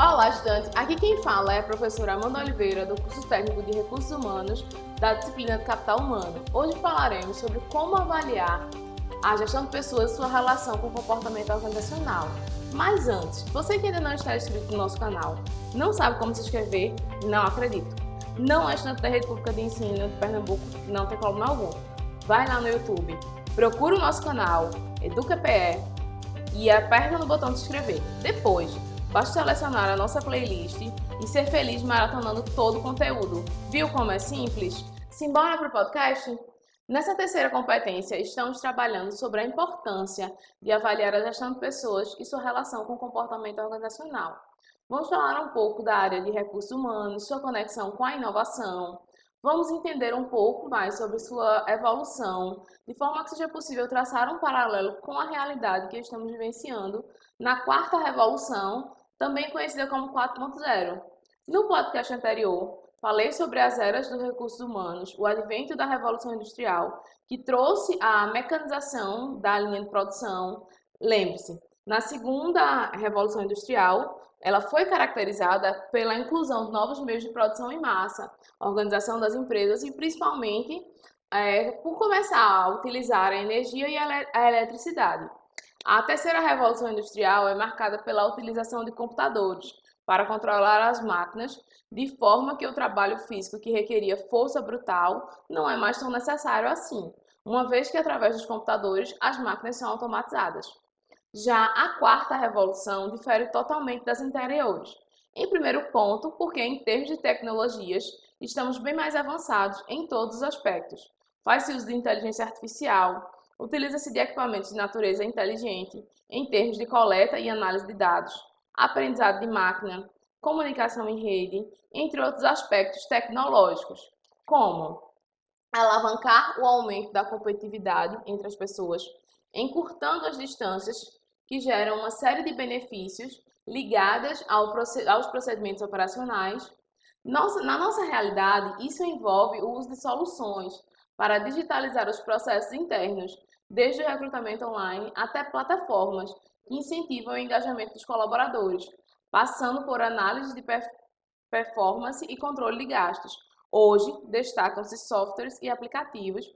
Olá, estudante! Aqui quem fala é a professora Amanda Oliveira, do curso técnico de Recursos Humanos da disciplina de Capital Humano. Hoje falaremos sobre como avaliar a gestão de pessoas e sua relação com o comportamento organizacional. Mas antes, você que ainda não está inscrito no nosso canal, não sabe como se inscrever? Não acredito. Não é estudante da rede pública de ensino de Pernambuco, não tem problema algum. Vai lá no YouTube, procura o nosso canal, EducaPE, e aperta no botão de inscrever. Depois, Basta selecionar a nossa playlist e ser feliz maratonando todo o conteúdo. Viu como é simples? Simbora para o podcast? Nessa terceira competência, estamos trabalhando sobre a importância de avaliar a gestão de pessoas e sua relação com o comportamento organizacional. Vamos falar um pouco da área de recursos humanos, sua conexão com a inovação. Vamos entender um pouco mais sobre sua evolução, de forma que seja possível traçar um paralelo com a realidade que estamos vivenciando na quarta revolução também conhecida como 4.0. No podcast anterior, falei sobre as eras dos recursos humanos, o advento da Revolução Industrial, que trouxe a mecanização da linha de produção. Lembre-se, na segunda Revolução Industrial, ela foi caracterizada pela inclusão de novos meios de produção em massa, organização das empresas e principalmente é, por começar a utilizar a energia e a eletricidade. A terceira revolução industrial é marcada pela utilização de computadores para controlar as máquinas, de forma que o trabalho físico que requeria força brutal não é mais tão necessário assim, uma vez que através dos computadores as máquinas são automatizadas. Já a quarta revolução difere totalmente das anteriores. Em primeiro ponto, porque em termos de tecnologias, estamos bem mais avançados em todos os aspectos. Faz-se uso de inteligência artificial, Utiliza-se de equipamentos de natureza inteligente em termos de coleta e análise de dados, aprendizado de máquina, comunicação em rede, entre outros aspectos tecnológicos, como alavancar o aumento da competitividade entre as pessoas, encurtando as distâncias que geram uma série de benefícios ligadas aos procedimentos operacionais. na nossa realidade, isso envolve o uso de soluções para digitalizar os processos internos, desde o recrutamento online até plataformas que incentivam o engajamento dos colaboradores, passando por análise de performance e controle de gastos. Hoje, destacam-se softwares e aplicativos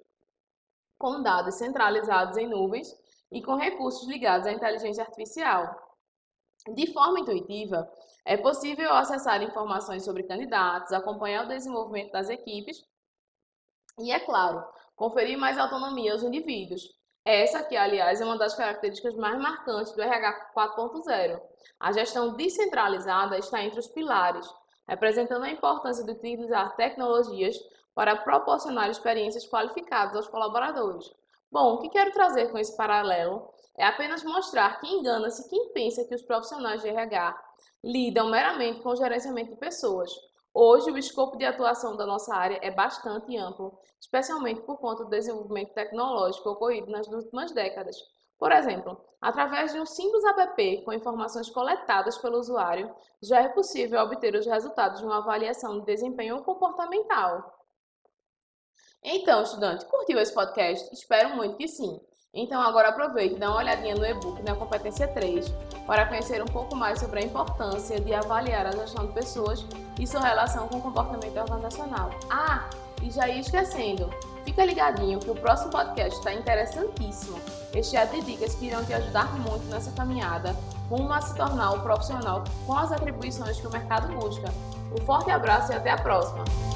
com dados centralizados em nuvens e com recursos ligados à inteligência artificial. De forma intuitiva, é possível acessar informações sobre candidatos, acompanhar o desenvolvimento das equipes e, é claro, conferir mais autonomia aos indivíduos. Essa que, aliás, é uma das características mais marcantes do RH 4.0. A gestão descentralizada está entre os pilares, representando a importância de utilizar tecnologias para proporcionar experiências qualificadas aos colaboradores. Bom, o que quero trazer com esse paralelo é apenas mostrar que engana-se quem pensa que os profissionais de RH lidam meramente com o gerenciamento de pessoas. Hoje, o escopo de atuação da nossa área é bastante amplo, especialmente por conta do desenvolvimento tecnológico ocorrido nas últimas décadas. Por exemplo, através de um simples app com informações coletadas pelo usuário, já é possível obter os resultados de uma avaliação de desempenho comportamental. Então, estudante, curtiu esse podcast? Espero muito que sim. Então agora aproveite e dá uma olhadinha no e-book na competência 3 para conhecer um pouco mais sobre a importância de avaliar a gestão de pessoas e sua relação com o comportamento organizacional. Ah, e já ia esquecendo, fica ligadinho que o próximo podcast está interessantíssimo, recheado de dicas que irão te ajudar muito nessa caminhada rumo a se tornar o profissional com as atribuições que o mercado busca. Um forte abraço e até a próxima!